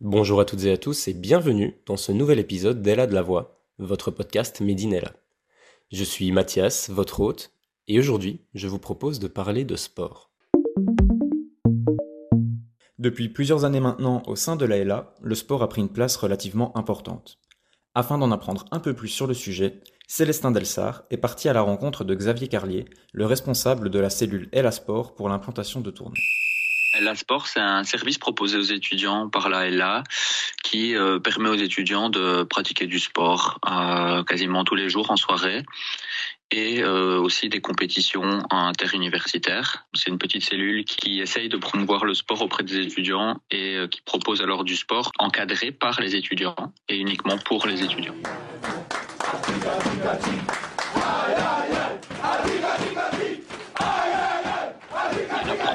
Bonjour à toutes et à tous et bienvenue dans ce nouvel épisode d'Ella de la Voix, votre podcast Medinella. Je suis Mathias, votre hôte, et aujourd'hui je vous propose de parler de sport. Depuis plusieurs années maintenant, au sein de la LA, le sport a pris une place relativement importante. Afin d'en apprendre un peu plus sur le sujet, Célestin Delsart est parti à la rencontre de Xavier Carlier, le responsable de la cellule LA Sport pour l'implantation de tournées. LA Sport, c'est un service proposé aux étudiants par la LA qui euh, permet aux étudiants de pratiquer du sport euh, quasiment tous les jours en soirée et euh, aussi des compétitions interuniversitaires. C'est une petite cellule qui essaye de promouvoir le sport auprès des étudiants et qui propose alors du sport encadré par les étudiants et uniquement pour les étudiants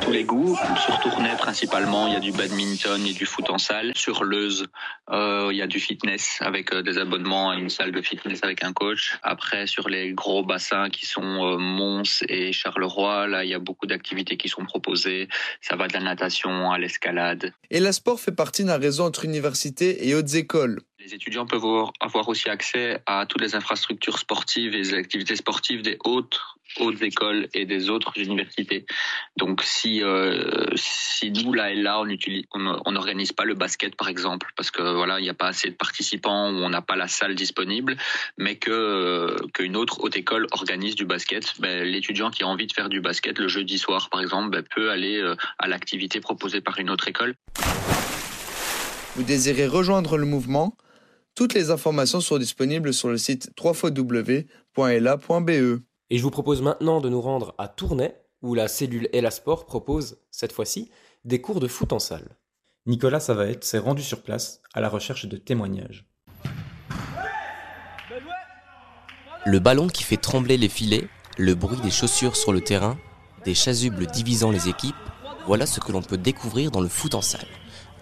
tous les goûts. Sur Tournai, principalement, il y a du badminton et du foot en salle. Sur Leuze, euh, il y a du fitness avec euh, des abonnements à une salle de fitness avec un coach. Après, sur les gros bassins qui sont euh, Mons et Charleroi, là, il y a beaucoup d'activités qui sont proposées. Ça va de la natation à l'escalade. Et la sport fait partie d'un réseau entre universités et hautes écoles. Les étudiants peuvent avoir aussi accès à toutes les infrastructures sportives et les activités sportives des autres hautes écoles et des autres universités. Donc si euh, si nous là et là on utilise on n'organise pas le basket par exemple parce que voilà il n'y a pas assez de participants ou on n'a pas la salle disponible, mais que euh, qu'une autre haute école organise du basket, ben, l'étudiant qui a envie de faire du basket le jeudi soir par exemple ben, peut aller euh, à l'activité proposée par une autre école. Vous désirez rejoindre le mouvement? Toutes les informations sont disponibles sur le site www.ela.be. Et je vous propose maintenant de nous rendre à Tournai, où la cellule Ela Sport propose, cette fois-ci, des cours de foot en salle. Nicolas Savaette s'est rendu sur place à la recherche de témoignages. Le ballon qui fait trembler les filets, le bruit des chaussures sur le terrain, des chasubles divisant les équipes, voilà ce que l'on peut découvrir dans le foot en salle.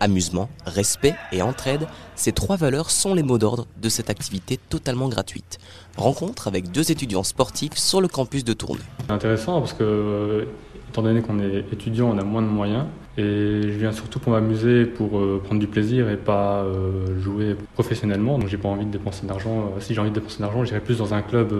Amusement, respect et entraide, ces trois valeurs sont les mots d'ordre de cette activité totalement gratuite. Rencontre avec deux étudiants sportifs sur le campus de Tournai. Intéressant parce que, euh, étant donné qu'on est étudiant, on a moins de moyens. Et je viens surtout pour m'amuser, pour euh, prendre du plaisir et pas euh, jouer professionnellement. Donc j'ai pas envie de dépenser d'argent. si j'ai envie de dépenser d'argent, j'irai plus dans un club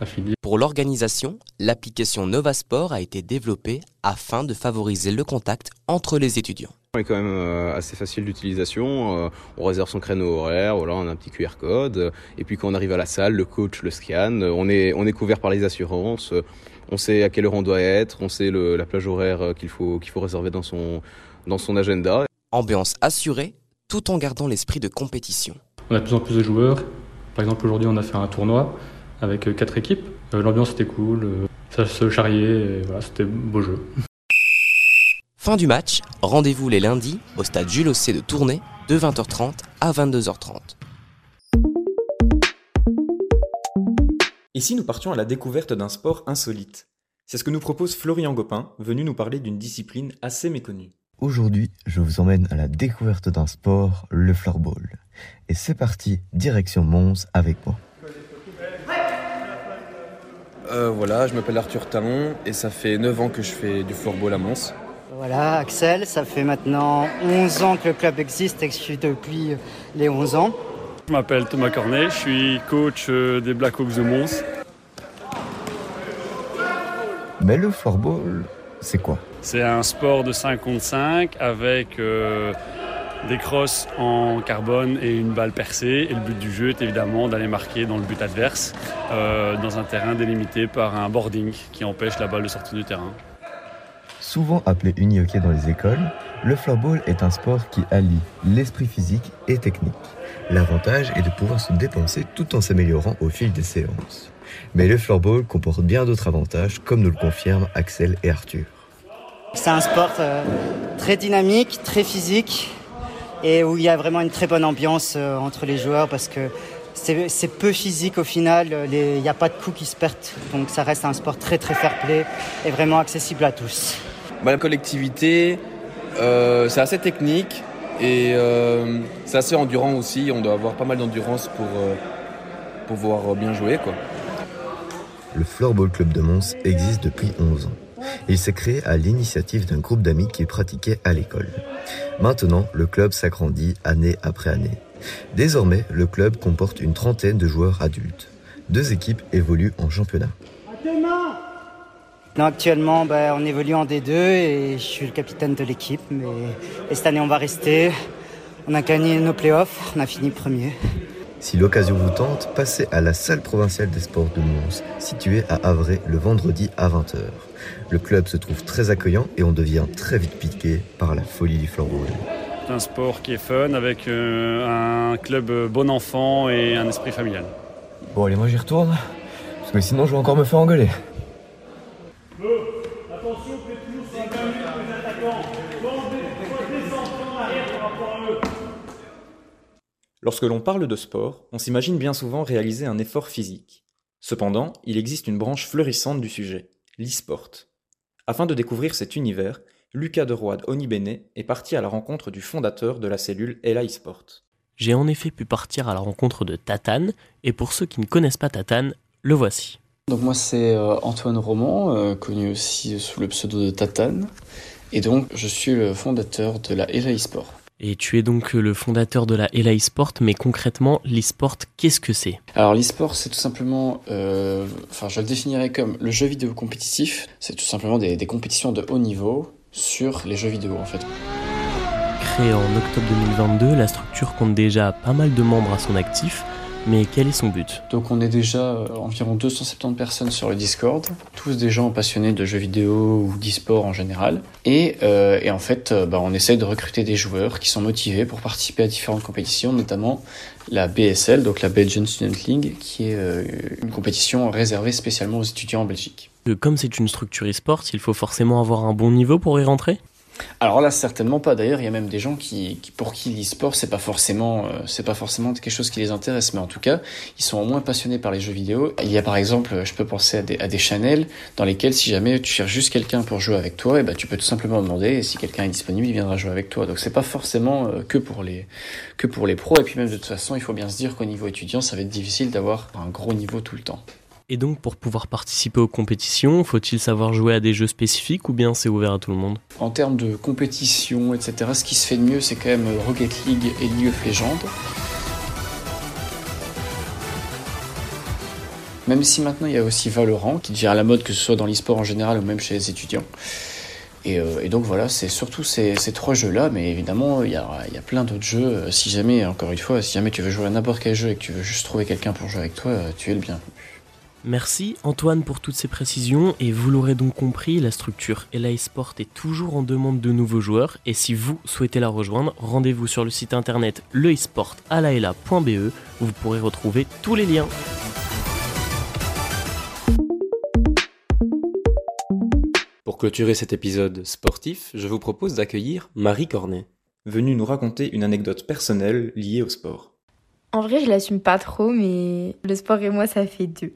affilié. Pour l'organisation, l'application Novasport a été développée afin de favoriser le contact entre les étudiants est quand même euh, assez facile d'utilisation. Euh, on réserve son créneau horaire, voilà, on a un petit QR code. Et puis quand on arrive à la salle, le coach le scanne. On est, on est couvert par les assurances. On sait à quelle heure on doit être. On sait la plage horaire qu'il faut, qu'il faut réserver dans son, dans son agenda. Ambiance assurée, tout en gardant l'esprit de compétition. On a de plus en plus de joueurs. Par exemple, aujourd'hui, on a fait un tournoi avec euh, quatre équipes. L'ambiance était cool. Ça se charriait. Voilà, c'était beau jeu. Fin du match, rendez-vous les lundis au stade Jules Ossé de Tournai de 20h30 à 22h30. Ici, nous partions à la découverte d'un sport insolite? C'est ce que nous propose Florian Gopin, venu nous parler d'une discipline assez méconnue. Aujourd'hui, je vous emmène à la découverte d'un sport, le floorball. Et c'est parti, direction Mons avec moi. Euh, voilà, je m'appelle Arthur Talon et ça fait 9 ans que je fais du floorball à Mons. Voilà, Axel, ça fait maintenant 11 ans que le club existe et que je suis depuis les 11 ans. Je m'appelle Thomas Cornet, je suis coach euh, des Blackhawks de Mons. Mais le floorball, c'est quoi? C'est un sport de 5 contre 5 avec euh, des crosses en carbone et une balle percée. Et le but du jeu est évidemment d'aller marquer dans le but adverse, euh, dans un terrain délimité par un boarding qui empêche la balle de sortir du terrain. Souvent appelé uni-hockey dans les écoles, le floorball est un sport qui allie l'esprit physique et technique. L'avantage est de pouvoir se dépenser tout en s'améliorant au fil des séances. Mais le floorball comporte bien d'autres avantages, comme nous le confirment Axel et Arthur. C'est un sport euh, très dynamique, très physique, et où il y a vraiment une très bonne ambiance euh, entre les joueurs parce que c'est peu physique au final, il n'y a pas de coups qui se perdent, donc ça reste un sport très très fair play et vraiment accessible à tous. Bah, la collectivité, euh, c'est assez technique et euh, c'est assez endurant aussi. On doit avoir pas mal d'endurance pour euh, pouvoir bien jouer. Le Floorball Club de Mons existe depuis 11 ans. Il s'est créé à l'initiative d'un groupe d'amis qui pratiquaient à l'école. Maintenant, le club s'agrandit année après année. Désormais, le club comporte une trentaine de joueurs adultes. Deux équipes évoluent en championnat. Non, actuellement, ben, on évolue en D2 et je suis le capitaine de l'équipe. Mais et cette année, on va rester. On a gagné nos playoffs, on a fini premier. Si l'occasion vous tente, passez à la salle provinciale des sports de Mons, située à Havray le vendredi à 20h. Le club se trouve très accueillant et on devient très vite piqué par la folie du floorball. C'est un sport qui est fun avec euh, un club bon enfant et un esprit familial. Bon allez moi j'y retourne, parce que sinon je vais encore me faire engueuler. Lorsque l'on parle de sport, on s'imagine bien souvent réaliser un effort physique. Cependant, il existe une branche fleurissante du sujet, l'e-sport. Afin de découvrir cet univers, Lucas de Roide Onibene est parti à la rencontre du fondateur de la cellule Ella eSport. J'ai en effet pu partir à la rencontre de Tatane, et pour ceux qui ne connaissent pas Tatane, le voici. Donc moi c'est euh, Antoine Roman, euh, connu aussi sous le pseudo de Tatane, et donc je suis le fondateur de la Ella eSport. Et tu es donc le fondateur de la Ella eSport, mais concrètement, l'eSport, qu'est-ce que c'est? Alors l'eSport, c'est tout simplement, euh, enfin je le définirais comme le jeu vidéo compétitif, c'est tout simplement des, des compétitions de haut niveau sur les jeux vidéo en fait. Créée en octobre 2022, la structure compte déjà pas mal de membres à son actif, mais quel est son but Donc on est déjà euh, environ 270 personnes sur le Discord, tous des gens passionnés de jeux vidéo ou d'e-sport en général. Et, euh, et en fait, euh, bah, on essaye de recruter des joueurs qui sont motivés pour participer à différentes compétitions, notamment la BSL, donc la Belgian Student League, qui est une compétition réservée spécialement aux étudiants en Belgique. Comme c'est une structure e-sport, il faut forcément avoir un bon niveau pour y rentrer? Alors là, certainement pas. D'ailleurs, il y a même des gens qui, qui pour qui l'e-sport c'est pas forcément, euh, c'est pas forcément quelque chose qui les intéresse, mais en tout cas, ils sont au moins passionnés par les jeux vidéo. Il y a par exemple, je peux penser à des, à des channels dans lesquels, si jamais tu cherches juste quelqu'un pour jouer avec toi, et ben tu peux tout simplement demander, et si quelqu'un est disponible, il viendra jouer avec toi. Donc c'est pas forcément euh, que pour les, que pour les pros. Et puis même de toute façon, il faut bien se dire qu'au niveau étudiant, ça va être difficile d'avoir un gros niveau tout le temps. Et donc, pour pouvoir participer aux compétitions, faut-il savoir jouer à des jeux spécifiques ou bien c'est ouvert à tout le monde? En termes de compétition, etc., ce qui se fait de mieux, c'est quand même Rocket League et League of Legends. Même si maintenant il y a aussi Valorant qui devient à la mode, que ce soit dans l'e-sport en général ou même chez les étudiants. Et, euh, donc voilà, c'est surtout ces, trois jeux-là, mais évidemment il y a, plein d'autres jeux. Euh, Si jamais, encore une fois, si jamais tu veux jouer à n'importe quel jeu et que tu veux juste trouver quelqu'un pour jouer avec toi, euh, tu es le bienvenu. Merci Antoine pour toutes ces précisions et vous l'aurez donc compris, la structure Ella Sport est toujours en demande de nouveaux joueurs et si vous souhaitez la rejoindre, rendez-vous sur le site internet leesport.alaela.be où vous pourrez retrouver tous les liens. Pour clôturer cet épisode sportif, je vous propose d'accueillir Marie Cornet. Venue nous raconter une anecdote personnelle liée au sport. En vrai, je l'assume pas trop, mais le sport et moi, ça fait deux.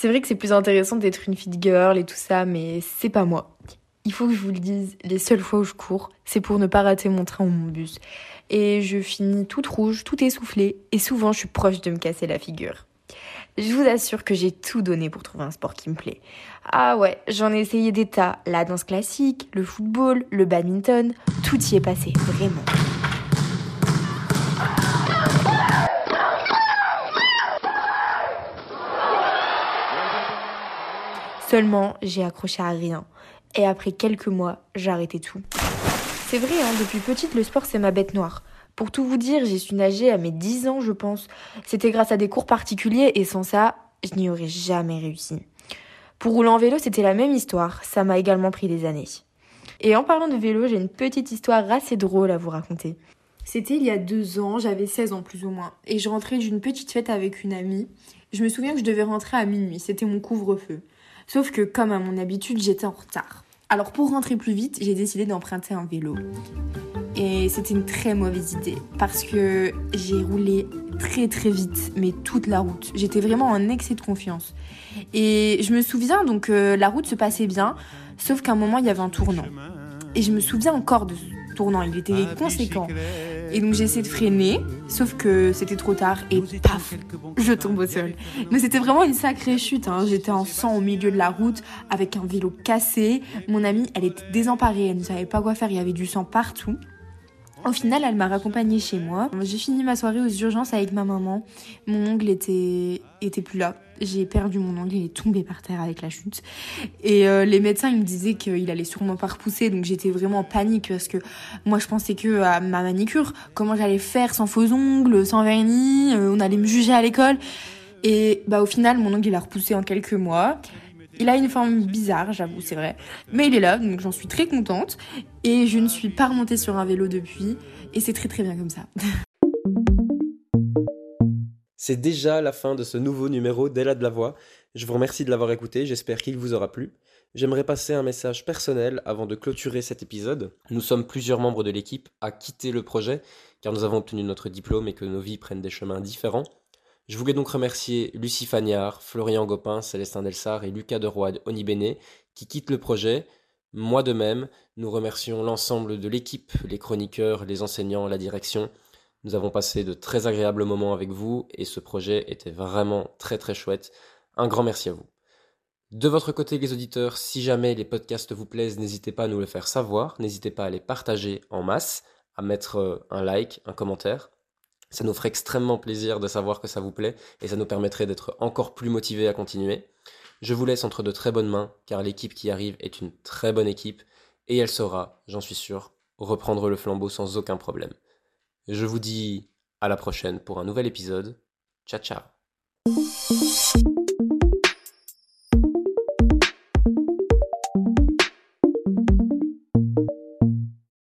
C'est vrai que c'est plus intéressant d'être une fit girl et tout ça, mais c'est pas moi. Il faut que je vous le dise, les seules fois où je cours, c'est pour ne pas rater mon train ou mon bus. Et je finis toute rouge, tout essoufflée, et souvent je suis proche de me casser la figure. Je vous assure que j'ai tout donné pour trouver un sport qui me plaît. Ah ouais, j'en ai essayé des tas. La danse classique, le football, le badminton, tout y est passé, vraiment. Seulement, j'ai accroché à rien. Et après quelques mois, j'ai arrêté tout. C'est vrai, hein, depuis petite, le sport, c'est ma bête noire. Pour tout vous dire, j'ai su nager à mes 10 ans, je pense. C'était grâce à des cours particuliers et sans ça, je n'y aurais jamais réussi. Pour rouler en vélo, c'était la même histoire. Ça m'a également pris des années. Et en parlant de vélo, j'ai une petite histoire assez drôle à vous raconter. C'était il y a deux ans, j'avais 16 ans plus ou moins, et je rentrais d'une petite fête avec une amie. Je me souviens que je devais rentrer à minuit, c'était mon couvre-feu. Sauf que, comme à mon habitude, j'étais en retard. Alors pour rentrer plus vite, j'ai décidé d'emprunter un vélo. Et c'était une très mauvaise idée parce que j'ai roulé très très vite, mais toute la route. J'étais vraiment en excès de confiance. Et je me souviens donc que la route se passait bien, sauf qu'à un moment il y avait un tournant. Et je me souviens encore de, tournant, il était conséquent. Et donc j'ai essayé de freiner, sauf que c'était trop tard et paf, je tombe au sol. Mais c'était vraiment une sacrée chute, hein. j'étais en sang au milieu de la route avec un vélo cassé. Mon amie, elle était désemparée, elle ne savait pas quoi faire, il y avait du sang partout. Au final, elle m'a raccompagnée chez moi. J'ai fini ma soirée aux urgences avec ma maman. Mon ongle était, était plus là. J'ai perdu mon ongle, il est tombé par terre avec la chute. Et euh, les médecins, ils me disaient qu'il allait sûrement pas repousser, donc j'étais vraiment en panique parce que moi, je pensais que à ma manicure, comment j'allais faire sans faux ongles, sans vernis, euh, on allait me juger à l'école. Et bah au final, mon ongle il a repoussé en quelques mois. Il a une forme bizarre, j'avoue, c'est vrai. Mais il est là, donc j'en suis très contente. Et je ne suis pas remontée sur un vélo depuis. Et c'est très très bien comme ça. C'est déjà la fin de ce nouveau numéro d'Ella de la Voix. Je vous remercie de l'avoir écouté, j'espère qu'il vous aura plu. J'aimerais passer un message personnel avant de clôturer cet épisode. Nous sommes plusieurs membres de l'équipe à quitter le projet, car nous avons obtenu notre diplôme et que nos vies prennent des chemins différents. Je voulais donc remercier Lucie Fagnard, Florian Gopin, Célestin Delsart et Lucas de Roide Onibene qui quittent le projet. Moi de même, nous remercions l'ensemble de l'équipe, les chroniqueurs, les enseignants, la direction. Nous avons passé de très agréables moments avec vous et ce projet était vraiment très très chouette. Un grand merci à vous. De votre côté, les auditeurs, si jamais les podcasts vous plaisent, n'hésitez pas à nous le faire savoir, n'hésitez pas à les partager en masse, à mettre euh, un like, un commentaire. Ça nous ferait extrêmement plaisir de savoir que ça vous plaît et ça nous permettrait d'être encore plus motivés à continuer. Je vous laisse entre de très bonnes mains car l'équipe qui arrive est une très bonne équipe et elle saura, j'en suis sûr, reprendre le flambeau sans aucun problème. Je vous dis à la prochaine pour un nouvel épisode. Ciao ciao